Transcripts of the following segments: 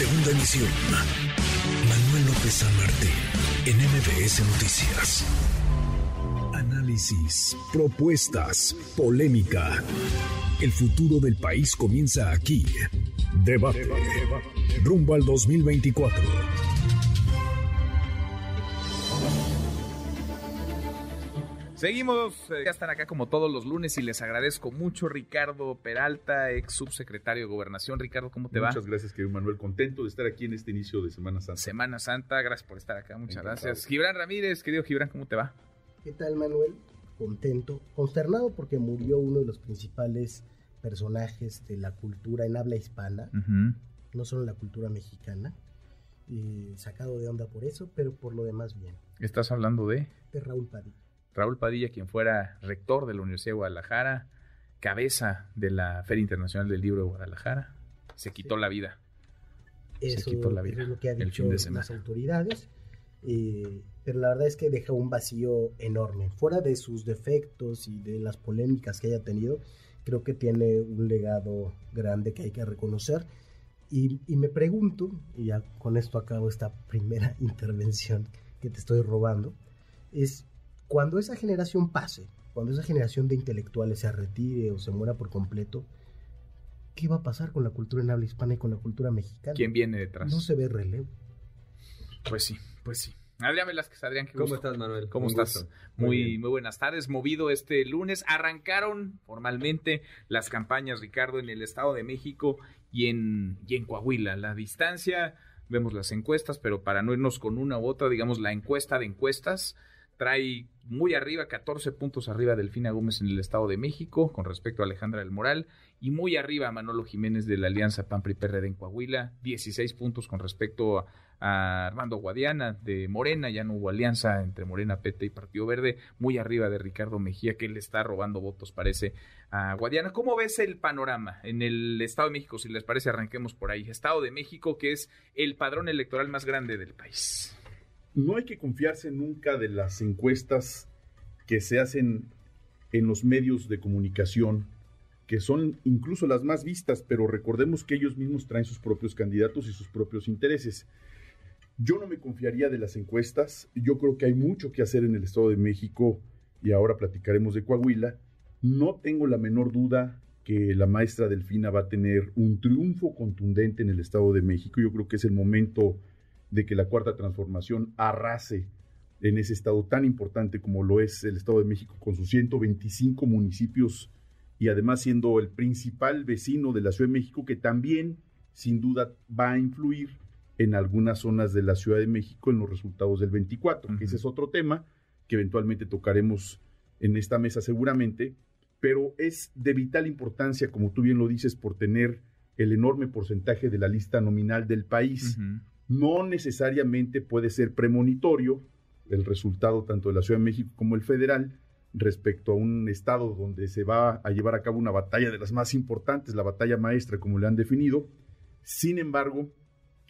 Segunda emisión. Manuel López San Martín, en MBS Noticias. Análisis, propuestas, polémica. El futuro del país comienza aquí. Debate. Rumbo al 2024. Seguimos, eh, ya están acá como todos los lunes y les agradezco mucho Ricardo Peralta, ex subsecretario de Gobernación. Ricardo, ¿cómo te Muchas va? Muchas gracias, querido Manuel. Contento de estar aquí en este inicio de Semana Santa. Semana Santa, gracias por estar acá, muchas Encantado. gracias. Gibran Ramírez, querido Gibran, ¿cómo te va? ¿Qué tal, Manuel? Contento, consternado porque murió uno de los principales personajes de la cultura en habla hispana, no solo en la cultura mexicana, y sacado de onda por eso, pero por lo demás bien. Estás hablando de De Raúl Padilla. Raúl Padilla, quien fuera rector de la Universidad de Guadalajara, cabeza de la Feria Internacional del Libro de Guadalajara, se quitó la vida. Se Eso, quitó la vida es lo que ha el dicho fin de semana. las autoridades, eh, pero la verdad es que deja un vacío enorme. Fuera de sus defectos y de las polémicas que haya tenido, creo que tiene un legado grande que hay que reconocer. Y, y me pregunto, y ya con esto acabo esta primera intervención que te estoy robando, es cuando esa generación pase, cuando esa generación de intelectuales se retire o se muera por completo, ¿qué va a pasar con la cultura en habla hispana y con la cultura mexicana? ¿Quién viene detrás? No se ve relevo. Pues sí, pues sí. Adrián Velázquez, Adrián, qué ¿Cómo gusto. estás, Manuel? ¿Cómo Un estás? gusto. Muy, muy buenas tardes. Movido este lunes. Arrancaron formalmente las campañas, Ricardo, en el Estado de México y en, y en Coahuila. La distancia, vemos las encuestas, pero para no irnos con una u otra, digamos, la encuesta de encuestas trae muy arriba, 14 puntos arriba Delfina Gómez en el Estado de México con respecto a Alejandra del Moral y muy arriba Manolo Jiménez de la Alianza PAN-PRI-PRD en Coahuila, 16 puntos con respecto a, a Armando Guadiana de Morena, ya no hubo alianza entre Morena, PT y Partido Verde, muy arriba de Ricardo Mejía que le está robando votos parece a Guadiana. ¿Cómo ves el panorama en el Estado de México? Si les parece arranquemos por ahí. Estado de México que es el padrón electoral más grande del país. No hay que confiarse nunca de las encuestas que se hacen en los medios de comunicación, que son incluso las más vistas, pero recordemos que ellos mismos traen sus propios candidatos y sus propios intereses. Yo no me confiaría de las encuestas, yo creo que hay mucho que hacer en el Estado de México y ahora platicaremos de Coahuila. No tengo la menor duda que la maestra Delfina va a tener un triunfo contundente en el Estado de México. Yo creo que es el momento de que la cuarta transformación arrase en ese estado tan importante como lo es el Estado de México con sus 125 municipios y además siendo el principal vecino de la Ciudad de México que también sin duda va a influir en algunas zonas de la Ciudad de México en los resultados del 24, Ujú. que ese es otro tema que eventualmente tocaremos en esta mesa seguramente, pero es de vital importancia, como tú bien lo dices, por tener el enorme porcentaje de la lista nominal del país. No necesariamente puede ser premonitorio el resultado tanto de la Ciudad de México como el federal respecto a un estado donde se va a llevar a cabo una batalla de las más importantes, la batalla maestra como le han definido. Sin embargo,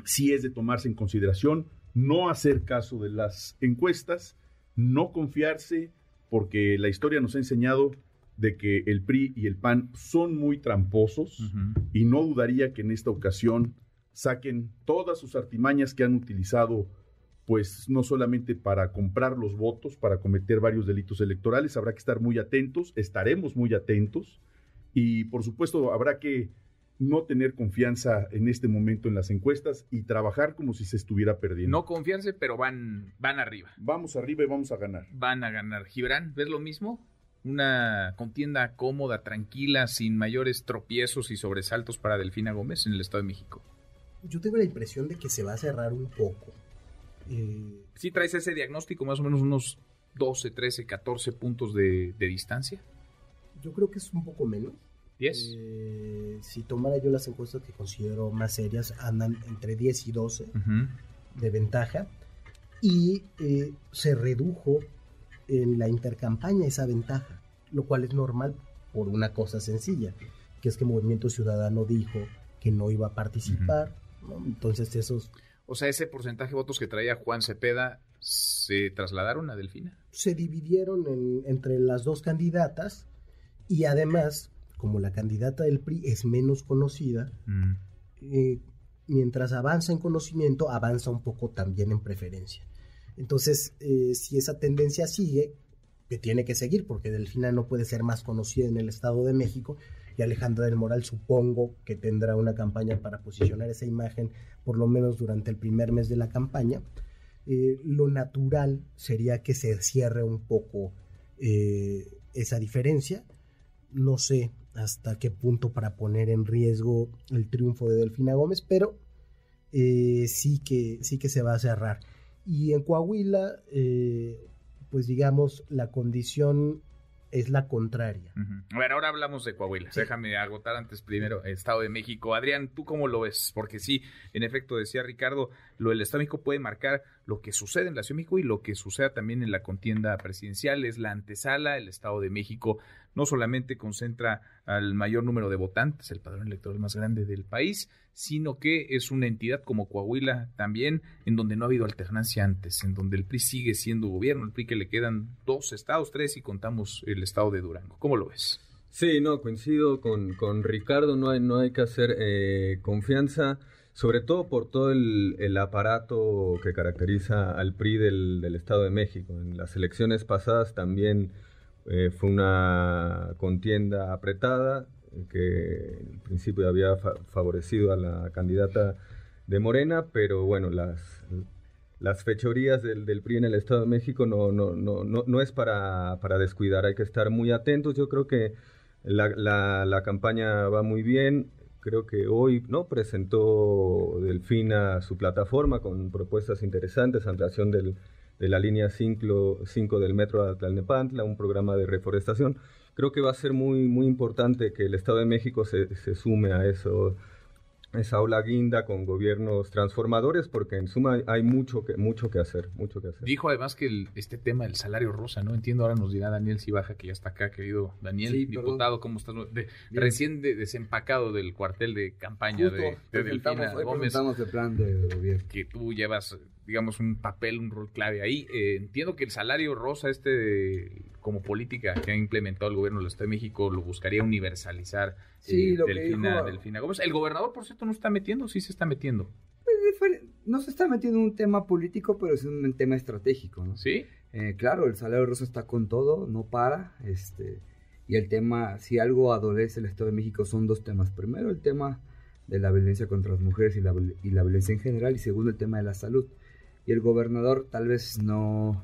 sí es de tomarse en consideración no hacer caso de las encuestas, no confiarse, porque la historia nos ha enseñado de que el PRI y el PAN son muy tramposos y no dudaría que en esta ocasión saquen todas sus artimañas que han utilizado, pues no solamente para comprar los votos, para cometer varios delitos electorales, habrá que estar muy atentos, estaremos muy atentos y por supuesto habrá que no tener confianza en este momento en las encuestas y trabajar como si se estuviera perdiendo. No confiarse, pero van, van arriba. Vamos arriba y vamos a ganar. Van a ganar. Gibran, ¿ves lo mismo? Una contienda cómoda, tranquila, sin mayores tropiezos y sobresaltos para Delfina Gómez en el Estado de México. Yo tengo la impresión de que se va a cerrar un poco. Eh, ¿Sí traes ese diagnóstico, más o menos unos 12, 13, 14 puntos de, de distancia? yo creo que es un poco menos. ¿10? Eh, si tomara yo las encuestas que considero más serias, andan entre 10 y 12 Ujú. de ventaja. Y eh, se redujo en la intercampaña esa ventaja, lo cual es normal por una cosa sencilla, que es que Movimiento Ciudadano dijo que no iba a participar. Entonces esos O sea, ese porcentaje de votos que traía Juan Cepeda se trasladaron a Delfina. se dividieron en- entre las dos candidatas y además, como la candidata del PRI es menos conocida, Mm. eh, mientras avanza en conocimiento, avanza un poco también en preferencia. Entonces, eh, si esa tendencia sigue, que tiene que seguir, porque Delfina no puede ser más conocida en el Estado de México, y Alejandra del Moral supongo que tendrá una campaña para posicionar esa imagen, por lo menos durante el primer mes de la campaña, eh, lo natural sería que se cierre un poco eh, esa diferencia. No sé hasta qué punto para poner en riesgo el triunfo de Delfina Gómez, pero eh, sí, que, sí que se va a cerrar. Y en Coahuila, pues digamos, la condición es la contraria. A ver, ahora hablamos de Coahuila. Déjame agotar antes primero el Estado de México. Adrián, ¿tú cómo lo ves? Porque sí, en efecto, decía Ricardo, lo del Estado de México puede marcar lo que sucede en la Ciudad de México y lo que suceda también en la contienda presidencial. Es la antesala, el Estado de México no solamente concentra al mayor número de votantes, el padrón electoral más grande del país, sino que es una entidad como Coahuila también, en donde no ha habido alternancia antes, en donde el PRI sigue siendo gobierno, el PRI que le quedan dos estados, tres y contamos el estado de Durango. ¿Cómo lo ves? Sí, no, coincido con, con Ricardo, no hay, no hay que hacer eh, confianza, sobre todo por todo el, aparato que caracteriza al PRI del, del Estado de México. En las elecciones pasadas también eh, fue una contienda apretada que en principio había favorecido a la candidata de Morena, pero bueno, las, las fechorías del, del, PRI en el Estado de México no, no, no, no, es para, para, descuidar, hay que estar muy atentos. Yo creo que la, la, la campaña va muy bien. Creo que hoy no presentó Delfina su plataforma con propuestas interesantes en relación del, de la línea 5, del metro de Tlalnepantla, un programa de reforestación. Creo que va a ser muy, muy importante que el Estado de México se, se sume a eso, esa ola guinda con gobiernos transformadores, porque en suma hay mucho que, mucho que hacer, mucho que hacer. Dijo además que este tema del salario rosa, ¿no? Entiendo, ahora nos dirá Daniel Cibaja, que ya está acá, querido Daniel, diputado, ¿cómo estás? recién desempacado del cuartel de campaña de, de Delfina Gómez. el plan de gobierno. Que tú llevas, digamos, un papel, un rol clave ahí. Eh, entiendo que el salario rosa este como política que ha implementado el gobierno del Estado de México lo buscaría universalizar sí, eh, lo Delfina, Delfina Gómez. El gobernador, por cierto, no está metiendo, sí se está metiendo. Pues, no se está metiendo en un tema político, pero es un tema estratégico, ¿no? Sí. Eh, claro, el salario rosa está con todo, no para, este, y el tema, si algo adolece el Estado de México son dos temas. Primero, el tema de la violencia contra las mujeres y la, y la violencia en general, y segundo, el tema de la salud. Y el gobernador tal vez no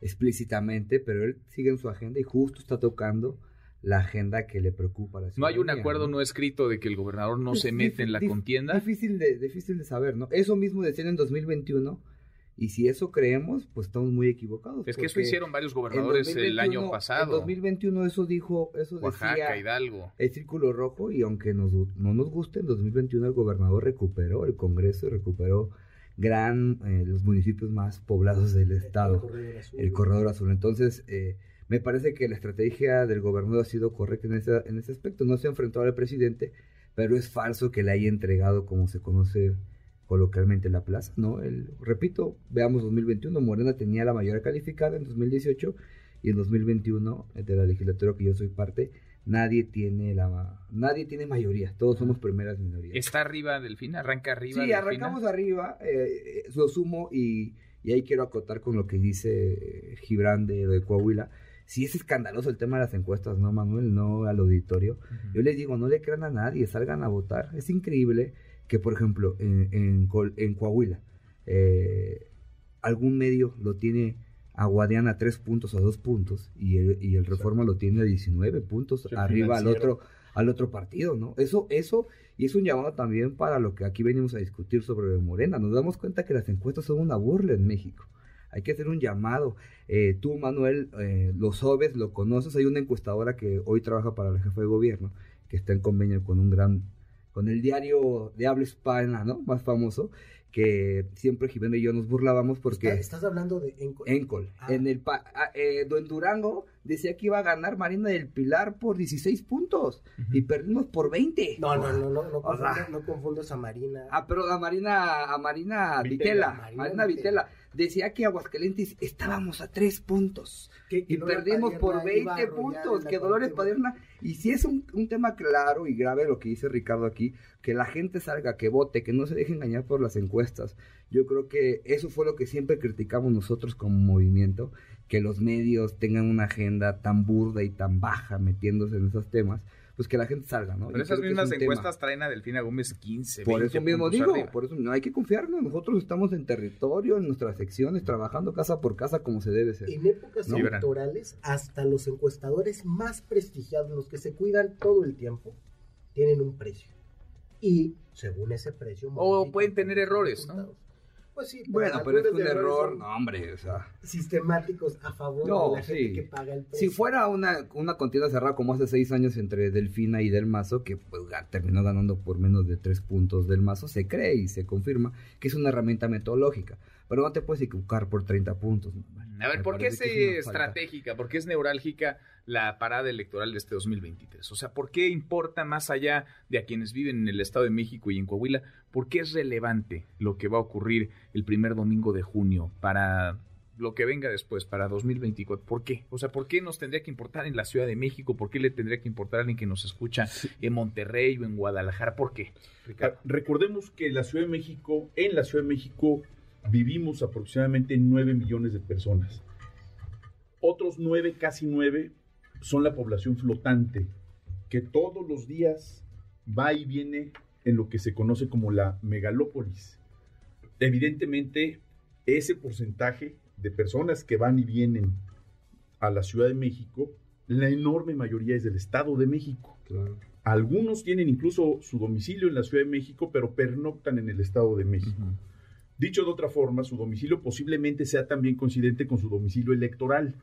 explícitamente, pero él sigue en su agenda y justo está tocando la agenda que le preocupa a la No hay un acuerdo ¿no? escrito de que el gobernador no se mete en la contienda. Difícil de, difícil de saber, ¿no? Eso mismo decían en 2021. Y si eso creemos, pues estamos muy equivocados. Es que eso hicieron varios gobernadores el año pasado. En 2021 eso dijo, eso Oaxaca, Hidalgo. El círculo rojo y aunque nos, no nos guste, en 2021 el gobernador recuperó, el Congreso recuperó gran, eh, los municipios más poblados del estado, el corredor azul. Entonces, eh, me parece que la estrategia del gobernador ha sido correcta en ese, en ese aspecto. No se ha enfrentado al presidente, pero es falso que le haya entregado, como se conoce coloquialmente, la plaza. ¿no? El, repito, veamos 2021, Morena tenía la mayoría calificada en 2018 y en 2021, de la legislatura que yo soy parte, nadie tiene la nadie tiene mayoría, todos somos primeras minorías. ¿Está arriba Delfina? ¿Arranca arriba? Sí, arrancamos arriba, eh, lo sumo y, y, ahí quiero acotar con lo que dice Gibran de, de Coahuila. Si es escandaloso el tema de las encuestas, ¿no, Manuel? No al auditorio. Yo les digo, no le crean a nadie, salgan a votar. Es increíble que, por ejemplo, en, en, en Coahuila, eh, algún medio lo tiene a Guadiana tres puntos a dos puntos y el, y el Reforma lo tiene a 19 puntos arriba al otro al otro partido, ¿no? Eso eso y es un llamado también para lo que aquí venimos a discutir sobre Morena. Nos damos cuenta que las encuestas son una burla en México. Hay que hacer un llamado. Eh, tú, Manuel, eh, lo sabes, lo conoces. Hay una encuestadora que hoy trabaja para el jefe de gobierno, que está en convenio con un gran, con el diario de habla hispana, ¿no? Más famoso, que siempre Jimeno y yo nos burlábamos porque... ¿Estás, hablando de Encol? Encol. Ah. En, el, ah, eh, en Durango decía que iba a ganar Marina del Pilar por 16 puntos y perdimos por 20. No, no, no, no, no, confundas, no confundas a Marina. Ah, pero a Marina, a Marina Vitela, Marina Marina, Vitela. Vitela, decía que Aguascalientes estábamos a tres puntos Que- que y perdimos por Padierna iba a 20 arrollar puntos, que Dolores. Padierna, y si es un, un tema claro y grave lo que dice Ricardo aquí, que la gente salga, que vote, que no se deje engañar por las encuestas. Yo creo que eso fue lo que siempre criticamos nosotros como movimiento, que los medios tengan una agenda tan burda y tan baja metiéndose en esos temas, pues que la gente salga, ¿no? Pero Y esas mismas tema. encuestas traen a Delfina Gómez 15, Por 20 eso mismo digo, arriba. por eso no hay que confiarnos. Nosotros estamos en territorio, en nuestras secciones, trabajando casa por casa como se debe ser. En épocas No, electorales, hasta los encuestadores más prestigiados, los que se cuidan todo el tiempo, tienen un precio. Y según ese precio... O pueden tener errores, ¿no? Pues sí, Bueno, pero es un error, no, hombre, o sea. Sistemáticos a favor No, de la gente que paga el precio. Si fuera una, una contienda cerrada como hace seis años entre Delfina y Del Mazo, que pues, terminó ganando por menos de tres puntos Del Mazo, se cree y se confirma que es una herramienta metodológica. Pero no te puedes equivocar por 30 puntos. ¿no? A ver, Me ¿por qué es estratégica? ¿Por qué es neurálgica la parada electoral de este 2023? O sea, ¿por qué importa más allá de a quienes viven en el Estado de México y en Coahuila? ¿Por qué es relevante lo que va a ocurrir el primer domingo de junio para lo que venga después, para 2024? ¿Por qué? O sea, ¿por qué nos tendría que importar en la Ciudad de México? ¿Por qué le tendría que importar a alguien que nos escucha en Monterrey o en Guadalajara? ¿Por qué? Ah, Recordemos que la Ciudad de México, en la Ciudad de México vivimos aproximadamente 9 millones de personas. Otros 9, casi 9, son la población flotante, que todos los días va y viene en lo que se conoce como la megalópolis. Evidentemente, ese porcentaje de personas que van y vienen a la Ciudad de México, la enorme mayoría es del Estado de México. Algunos tienen incluso su domicilio en la Ciudad de México, pero pernoctan en el Estado de México. Dicho de otra forma, su domicilio posiblemente sea también coincidente con su domicilio electoral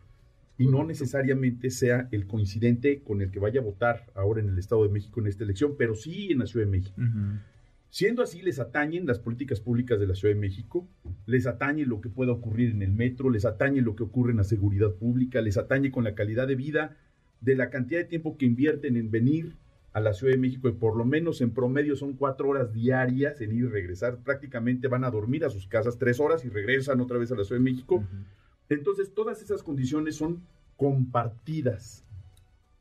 y no necesariamente sea el coincidente con el que vaya a votar ahora en el Estado de México en esta elección, pero sí en la Ciudad de México. Siendo así, les atañen las políticas públicas de la Ciudad de México, les atañe lo que pueda ocurrir en el metro, les atañe lo que ocurre en la seguridad pública, les atañe con la calidad de vida, de la cantidad de tiempo que invierten en venir a la Ciudad de México, y por lo menos en promedio son cuatro horas diarias en ir y regresar, prácticamente van a dormir a sus casas tres horas y regresan otra vez a la Ciudad de México. Entonces, todas esas condiciones son compartidas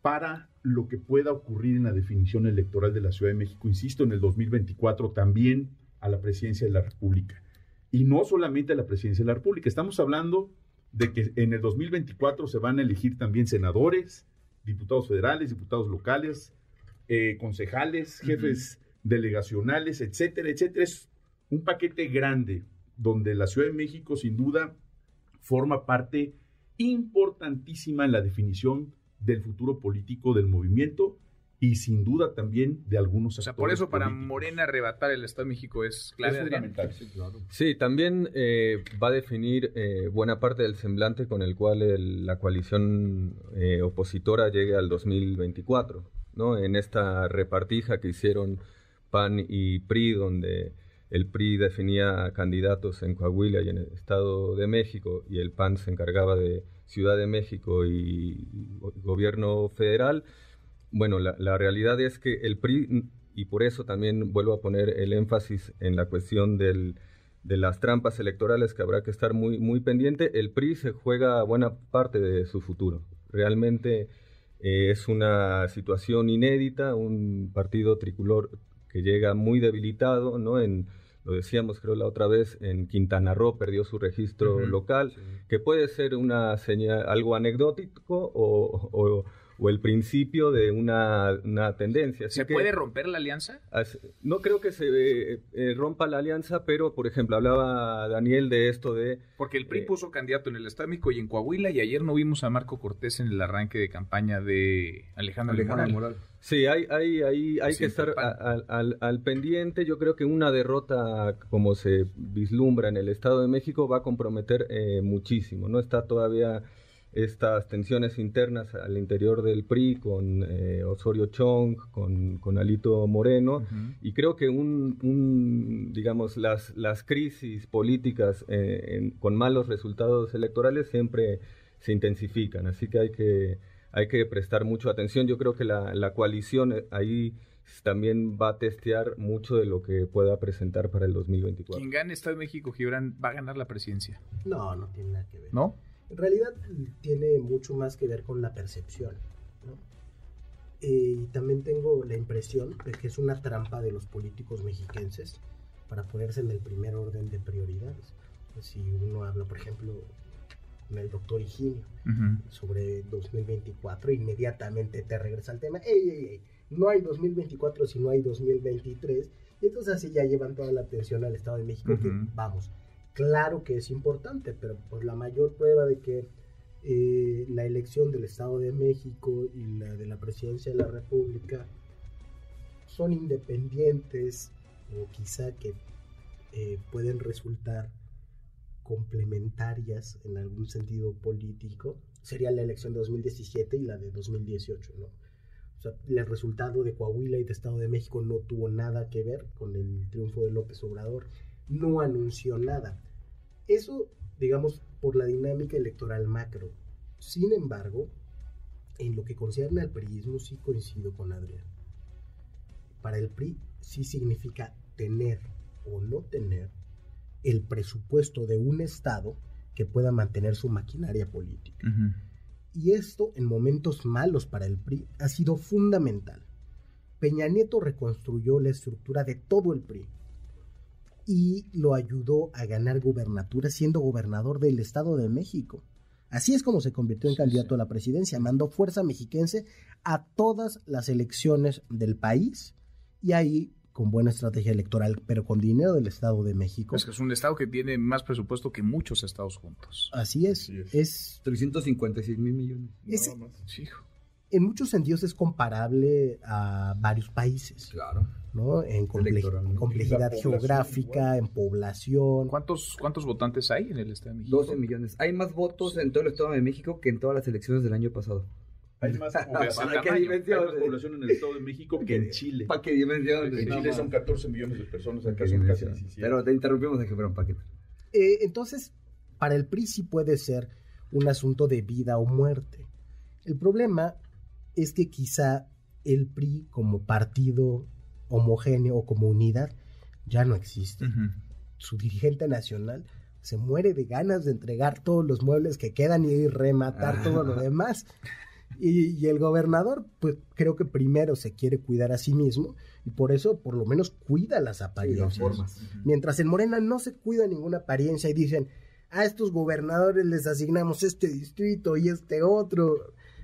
para lo que pueda ocurrir en la definición electoral de la Ciudad de México, insisto, en el 2024 también a la presidencia de la República. Y no solamente a la presidencia de la República, estamos hablando de que en el 2024 se van a elegir también senadores, diputados federales, diputados locales, eh, concejales, jefes delegacionales, etcétera, etcétera. Es un paquete grande donde la Ciudad de México sin duda forma parte importantísima en la definición del futuro político del movimiento y sin duda también de algunos O sea, por actores eso para políticos. Morena arrebatar el Estado de México es es clave. Fundamental. Sí, también eh, va a definir eh, buena parte del semblante con el cual el- la coalición eh, opositora llegue al 2024, ¿no? En esta repartija que hicieron PAN y PRI, donde el PRI definía candidatos en Coahuila y en el Estado de México, y el PAN se encargaba de Ciudad de México y, y go- gobierno federal. Bueno, la, la realidad es que el PRI, y por eso también vuelvo a poner el énfasis en la cuestión del, de las trampas electorales que habrá que estar muy, muy pendiente, el PRI se juega buena parte de su futuro. Realmente eh, es una situación inédita, un partido tricolor que llega muy debilitado, ¿no? En, lo decíamos creo la otra vez, en Quintana Roo perdió su registro local, que puede ser una señal, algo anecdótico o, o- o el principio de una, una tendencia. Así ¿Se que- puede romper la alianza? No creo que se eh, eh, rompa la alianza, pero por ejemplo hablaba Daniel de esto de Porque el PRI Eh. puso candidato en el México y en Coahuila y ayer no vimos a Marco Cortés en el arranque de campaña de Alejandro, Alejandro Moral. Moral. Sí, hay, hay, hay, hay que estar al pendiente. Yo creo que una derrota, como se vislumbra en el Estado de México, va a comprometer eh, muchísimo. No está todavía estas tensiones internas al interior del PRI con eh, Osorio Chong, con, con Alito Moreno. Ujú. Y creo que un, un, digamos, las, las crisis políticas eh, en- con malos resultados electorales siempre, se intensifican, así que hay que, hay que prestar mucho atención. Yo creo que la, la coalición eh, ahí también va a testear mucho de lo que pueda presentar para el 2024. Quien gane Estado de México, Gibran, va a ganar la presidencia. No, no tiene nada que ver. ¿No? En realidad tiene mucho más que ver con la percepción. ¿no? Eh, y también tengo la impresión de que es una trampa de los políticos mexiquenses para ponerse en el primer orden de prioridades. Si uno habla, por ejemplo, con el doctor Higinio sobre 2024, inmediatamente te regresa al tema, ey, ey, ey, no hay 2024 si no hay 2023, y entonces así ya llevan toda la atención al Estado de México, que vamos, claro que es importante, pero pues la mayor prueba de que eh, la elección del Estado de México y la de la presidencia de la República son independientes o quizá que eh, pueden resultar complementarias en algún sentido político, sería la elección de 2017 y la de 2018, ¿no? O sea, el resultado de Coahuila y de Estado de México no tuvo nada que ver con el triunfo de López Obrador, no anunció nada. Eso, digamos, por la dinámica electoral macro. Sin embargo, en lo que concierne al priismo sí coincido con Adrián. Para el PRI sí significa tener o no tener el presupuesto de un Estado que pueda mantener su maquinaria política. Y esto, en momentos malos para el PRI, ha sido fundamental. Peña Nieto reconstruyó la estructura de todo el PRI y lo ayudó a ganar gubernatura siendo gobernador del Estado de México. Así es como se convirtió en Sí, candidato sí. a la presidencia. Mandó fuerza mexiquense a todas las elecciones del país y ahí, con buena estrategia electoral, pero con dinero del Estado de México. Es que es un estado que tiene más presupuesto que muchos estados juntos. Así es. Así es. es 356 mil millones. Ese- Nada más. Sí, hijo. en muchos sentidos es comparable a varios países, Claro. ¿No? En comple- complejidad geográfica, igual. en población. ¿Cuántos, ¿Cuántos votantes hay en el Estado de México? 12 millones. Hay más votos en todo el Estado de México que en todas las elecciones del año pasado. Hay más Para población, qué hay dimensión? más población en el Estado de México que en Chile. ¿Para qué dimensión? En Chile son 14 millones de personas, acá son casi dimensión? 17. Pero te interrumpimos pero ¿para qué? Eh, entonces, para el PRI sí puede ser un asunto de vida o muerte. El problema es que quizá el PRI como partido homogéneo o como unidad ya no existe. Su dirigente nacional se muere de ganas de entregar todos los muebles que quedan y rematar todo lo demás. Y, y el gobernador, pues creo que primero se quiere cuidar a sí mismo y por eso por lo menos cuida las Sí, apariencias. las formas. Mientras en Morena no se cuida ninguna apariencia y dicen, a estos gobernadores les asignamos este distrito y este otro,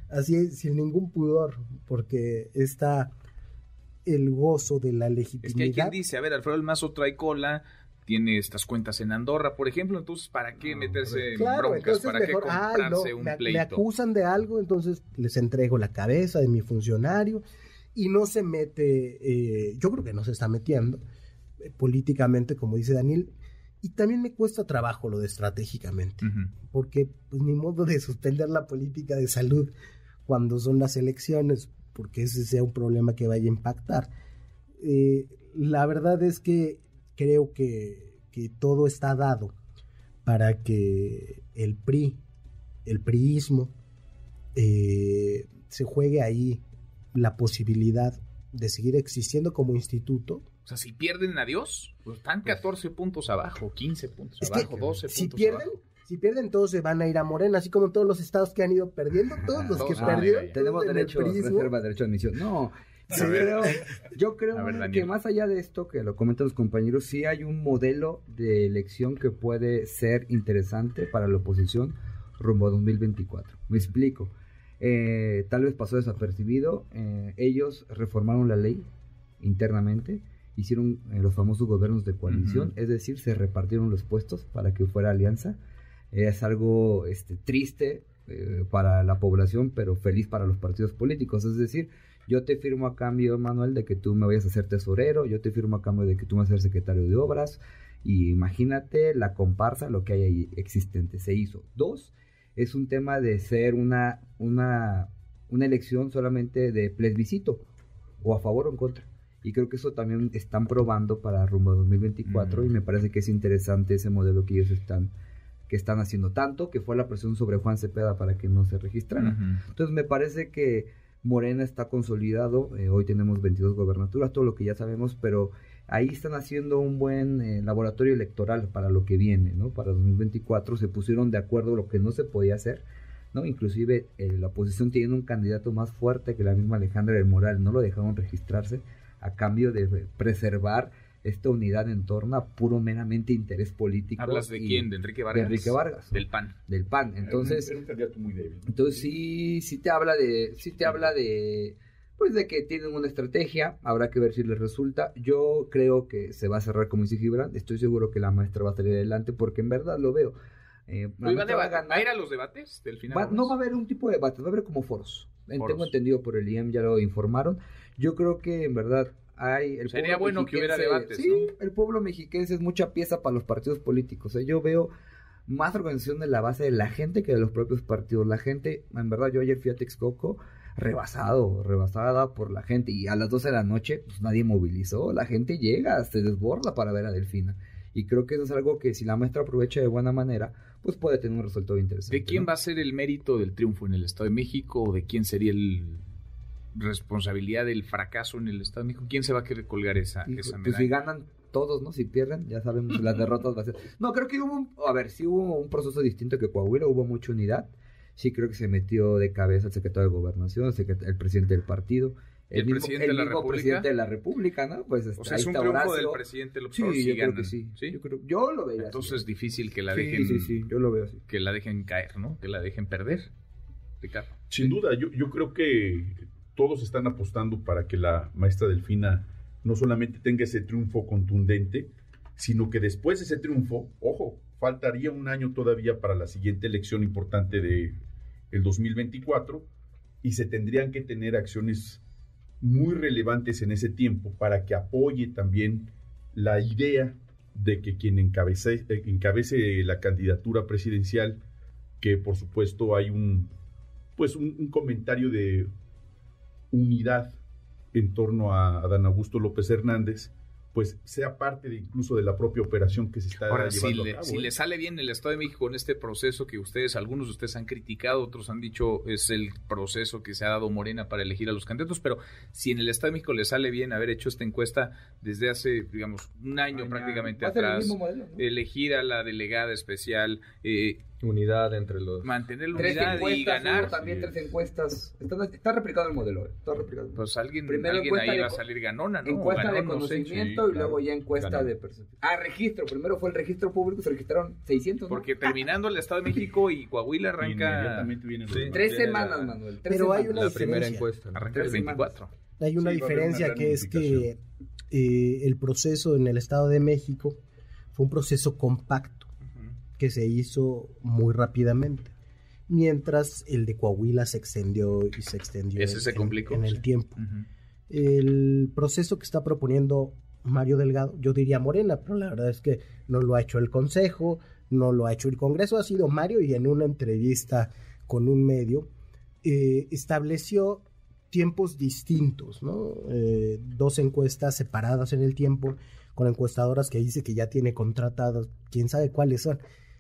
así sin ningún pudor, porque está el gozo de la Es que hay legitimidad. quien dice, a ver, Alfredo el Mazo trae cola, tiene estas cuentas en Andorra, por ejemplo, entonces, ¿para qué No, meterse en Claro, broncas? ¿Para mejor, qué ay, comprarse no, un me, me pleito? acusan de algo, entonces les entrego la cabeza de mi funcionario y no se mete, eh, yo creo que no se está metiendo eh, políticamente, como dice Daniel, y también me cuesta trabajo lo de estratégicamente. Porque pues ni modo de suspender la política de salud cuando son las elecciones, porque ese sea un problema que vaya a impactar. Eh, la verdad es que creo que, que todo está dado para que el PRI, el priismo, eh, se juegue ahí la posibilidad de seguir existiendo como instituto. O sea, si pierden a Dios, pues están 14 puntos abajo, 15 puntos Es que abajo, 12 si puntos pierden, abajo. Si pierden todos se van a ir a Morena, así como todos los estados que han ido perdiendo, todos los que ah, perdieron. Tenemos derecho, reserva de derecho de admisión. No, yo creo, yo creo A ver, que más allá de esto, que lo comentan los compañeros, sí hay un modelo de elección que puede ser interesante para la oposición rumbo a 2024. Me explico. Eh, tal vez pasó desapercibido. eh, ellos reformaron la ley internamente, hicieron eh, los famosos gobiernos de coalición, es decir, se repartieron los puestos para que fuera alianza. Es algo este, triste eh, para la población, pero feliz para los partidos políticos. Es decir, yo te firmo a cambio, Manuel, de que tú me vayas a ser tesorero, yo te firmo a cambio de que tú me vas a ser secretario de obras, y imagínate la comparsa, lo que hay ahí existente, se hizo. Dos, es un tema de ser una, una, una elección solamente de plebiscito, o a favor o en contra. Y creo que eso también están probando para rumbo a 2024 Mm. y me parece que es interesante ese modelo que ellos están que están haciendo tanto, que fue la presión sobre Juan Cepeda para que no se registrara. Entonces me parece que Morena está consolidado, eh, hoy tenemos 22 gobernaturas, todo lo que ya sabemos, pero ahí están haciendo un buen eh, laboratorio electoral para lo que viene, ¿no? Para 2024 se pusieron de acuerdo lo que no se podía hacer, ¿no? Inclusive eh, la oposición tiene un candidato más fuerte que la misma Alejandra del Moral, no lo dejaron registrarse a cambio de preservar esta unidad en torno a puro meramente interés político. ¿Hablas de quién? ¿De Enrique De Vargas? Enrique Vargas. Del PAN. Del PAN. Entonces, Era un candidato muy débil. entonces sí, sí te habla de, sí te habla de, pues de que tienen una estrategia, habrá que ver si les resulta. Yo creo que se va a cerrar como dice Gibran, estoy seguro que la maestra va a salir adelante porque en verdad lo veo. Eh, ¿Va, a va a deba- ganar. ¿Va a ir a los debates del final? Va- no va a haber un tipo de debate, va a haber como foros. Eh, Foros. Tengo entendido por el IEM, ya lo informaron. Yo creo que en verdad hay... El Sería bueno que hubiera debates, Sí, ¿no? el pueblo mexiquense es mucha pieza para los partidos políticos. eh. Yo veo más organización de la base de la gente que de los propios partidos. La gente, en verdad, yo ayer fui a Texcoco rebasado, rebasada por la gente. Y a las 12 de la noche, pues nadie movilizó. La gente llega, se desborda para ver a Delfina. Y creo que eso es algo que si la maestra aprovecha de buena manera, pues puede tener un resultado interesante. ¿De quién ¿no? va a ser el mérito del triunfo en el Estado de México o de quién sería el responsabilidad del fracaso en el Estado de México? ¿Quién se va a querer colgar esa, Hijo, esa pues si ganan todos, ¿no? Si pierden, ya sabemos las derrotas va a ser. No, creo que hubo un, a ver, sí hubo un proceso distinto que Coahuila, hubo mucha unidad. Sí creo que se metió de cabeza el secretario de Gobernación, el, secret- el presidente del partido, ¿Y el mismo, presidente el de la mismo República? presidente de la República, ¿no? Pues O sea, es un triunfo Horacio. del presidente López Sí, Obrador si yo creo que sí. ¿Sí? Yo, creo- yo lo veía Entonces así. es difícil que la Sí, dejen sí, sí, yo lo veo así. que la dejen caer, ¿no? Que la dejen perder. Ricardo. Sin duda, yo, yo creo que todos están apostando para que la maestra Delfina no solamente tenga ese triunfo contundente, sino que después de ese triunfo, ojo, faltaría un año todavía para la siguiente elección importante de el 2024 y se tendrían que tener acciones muy relevantes en ese tiempo para que apoye también la idea de que quien encabece, encabece la candidatura presidencial, que por supuesto hay un pues un, un comentario de unidad en torno a Adán Augusto López Hernández, pues sea parte de incluso de la propia operación que se está Ahora, si, llevando le, a cabo. si ¿eh? le sale bien el Estado de México en este proceso que ustedes, algunos de ustedes han criticado, otros han dicho es el proceso que se ha dado Morena para elegir a los candidatos, pero si en el Estado de México le sale bien haber hecho esta encuesta desde hace, digamos, un año Ay, prácticamente el atrás, mismo modelo, ¿no? elegir a la delegada especial, eh, Unidad entre los... mantener la Tres unidad y encuestas, ganar, también tres encuestas. Está, está replicado el modelo, eh, está replicado. pues alguien, Primero alguien ahí de va a salir ganona, ¿no? encuesta Ganón, de no sé. conocimiento sí, y luego claro. ya encuesta de percepción. Ah, registro. Primero fue el registro público, se registraron 600, ¿no? Porque terminando el Estado de México y Coahuila arranca, Sí. demás. Tres semanas, Manuel. Tres Pero hay semanas. una La primera diferencia. encuesta. ¿no? arranca el Tres semanas. 24. Hay una Sí, diferencia que es que eh, el proceso en el Estado de México fue un proceso compacto que se hizo muy rápidamente, mientras el de Coahuila se extendió y se extendió Ese se en- complicó, en el sí. tiempo. El proceso que está proponiendo Mario Delgado, yo diría Morena, pero la verdad es que no lo ha hecho el Consejo, no lo ha hecho el Congreso, ha sido Mario y en una entrevista con un medio eh, estableció tiempos distintos, ¿no? Eh, dos encuestas separadas en el tiempo con encuestadoras que dice que ya tiene contratadas, quién sabe cuáles son.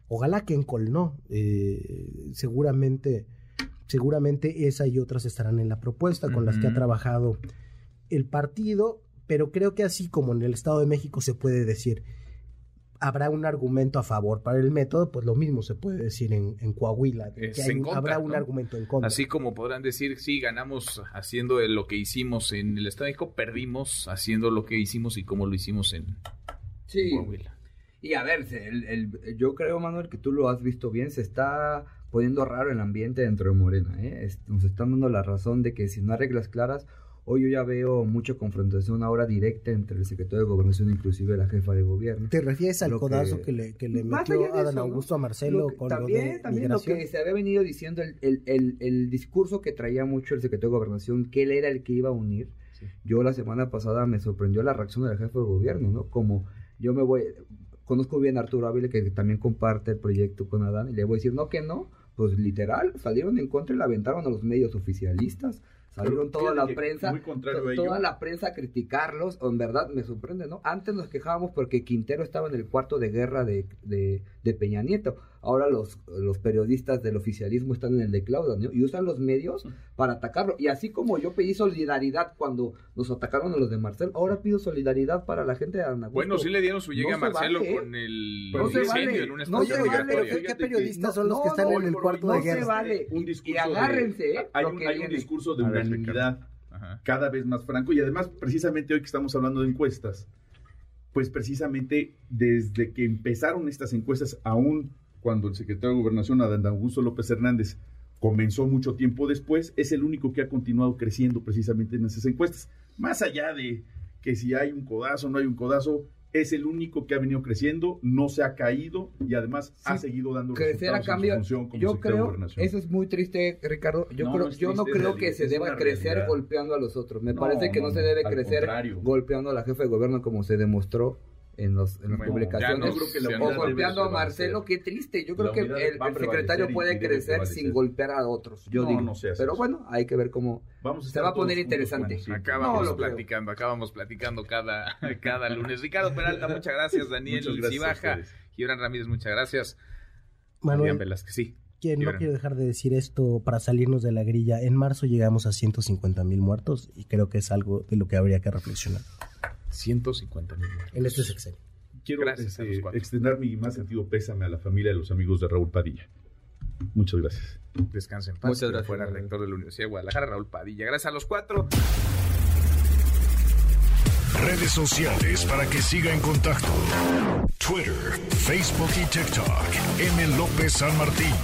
Ojalá que en Col no, eh, seguramente, seguramente esa y otras estarán en la propuesta con las que ha trabajado el partido, pero creo que así como en el Estado de México se puede decir, habrá un argumento a favor para el método, pues lo mismo se puede decir en, en Coahuila, que hay en un- contra, habrá un ¿no? argumento en contra. Así como podrán decir, sí, ganamos haciendo lo que hicimos en el Estado de México, perdimos haciendo lo que hicimos y como lo hicimos en Sí. Coahuila. Y a ver, el- el- yo creo, Manuel, que tú lo has visto bien, se está poniendo raro el ambiente dentro de Morena. ¿eh? Nos están dando la razón de que si no hay reglas claras, hoy yo ya veo mucha confrontación ahora directa entre el secretario de Gobernación, inclusive la jefa de gobierno. ¿Te refieres al Lo codazo que- que, le, que le metió de Adán eso, ¿no? Augusto a Marcelo Lo que- con también, lo de también lo migración? que se había venido diciendo, el, el, el, el discurso que traía mucho el secretario de Gobernación, que él era el que iba a unir. Sí. Yo la semana pasada me sorprendió la reacción del jefe de gobierno, ¿no? Como yo me voy, conozco bien a Arturo Ávila, que también comparte el proyecto con Adán, y le voy a decir, no, que no, pues literal, salieron en contra y la aventaron a los medios oficialistas. Salieron toda la prensa, toda la prensa a criticarlos, o en verdad me sorprende, ¿no? Antes nos quejábamos porque Quintero estaba en el cuarto de guerra de, de, de Peña Nieto, ahora los, los periodistas del oficialismo están en el de Claudia, ¿no? Y usan los medios para atacarlo. Y así como yo pedí solidaridad cuando nos atacaron a los de Marcel, ahora pido solidaridad para la gente de Anagusto. Bueno, sí le dieron su llegue No a Marcelo se vale, con el No se vale. en una No se vale. ¿Qué Fíjate periodistas que- son los no, que están no, en el no, cuarto no de se guerra? vale. un Y- discurso y agárrense, de, ¿eh? hay, lo un, que hay un viene. discurso de unanimidad cada vez más franco y además precisamente hoy que estamos hablando de encuestas, pues precisamente desde que empezaron estas encuestas, aún cuando el secretario de Gobernación, Adán Augusto López Hernández, comenzó mucho tiempo después, es el único que ha continuado creciendo precisamente en esas encuestas. Más allá de que si hay un codazo o no hay un codazo, es el único que ha venido creciendo, no se ha caído y además ha seguido dando crecer a en su cambio. función como Yo secretario de creo, Gobernación. eso es muy triste, Ricardo. Yo No, creo, no yo no creo que se deba crecer realidad. golpeando a los otros. Me No, parece que no, se debe crecer contrario. golpeando a la jefa de gobierno como se demostró en, los, en las Bueno, publicaciones. no, o golpeando a. Marcelo, qué triste. Yo creo que el, el secretario puede crecer sin golpear a otros. Yo No, digo. no hace Pero bueno, hay que ver cómo. Vamos a se va a poner juntos, interesante. Juan, sí. Acabamos No lo creo. platicando, acabamos platicando cada, cada lunes. Ricardo Peralta, muchas gracias. Daniel Cibaja. Gibran Ramírez, muchas gracias. Manuel, Velázquez, sí. que no quiero dejar de decir esto para salirnos de la grilla. En marzo llegamos a 150 mil muertos y creo que es algo de lo que habría que reflexionar 150 mil. en este sexenio. Quiero Gracias a este, los cuatro. extender mi más sentido pésame a la familia de los amigos de Raúl Padilla. Muchas gracias. Descansen en paz. Muchas gracias, Fuera rector de la Universidad de Guadalajara, Raúl Padilla. Gracias a los cuatro. Redes sociales para que siga en contacto: Twitter, Facebook y TikTok. M. López San Martín.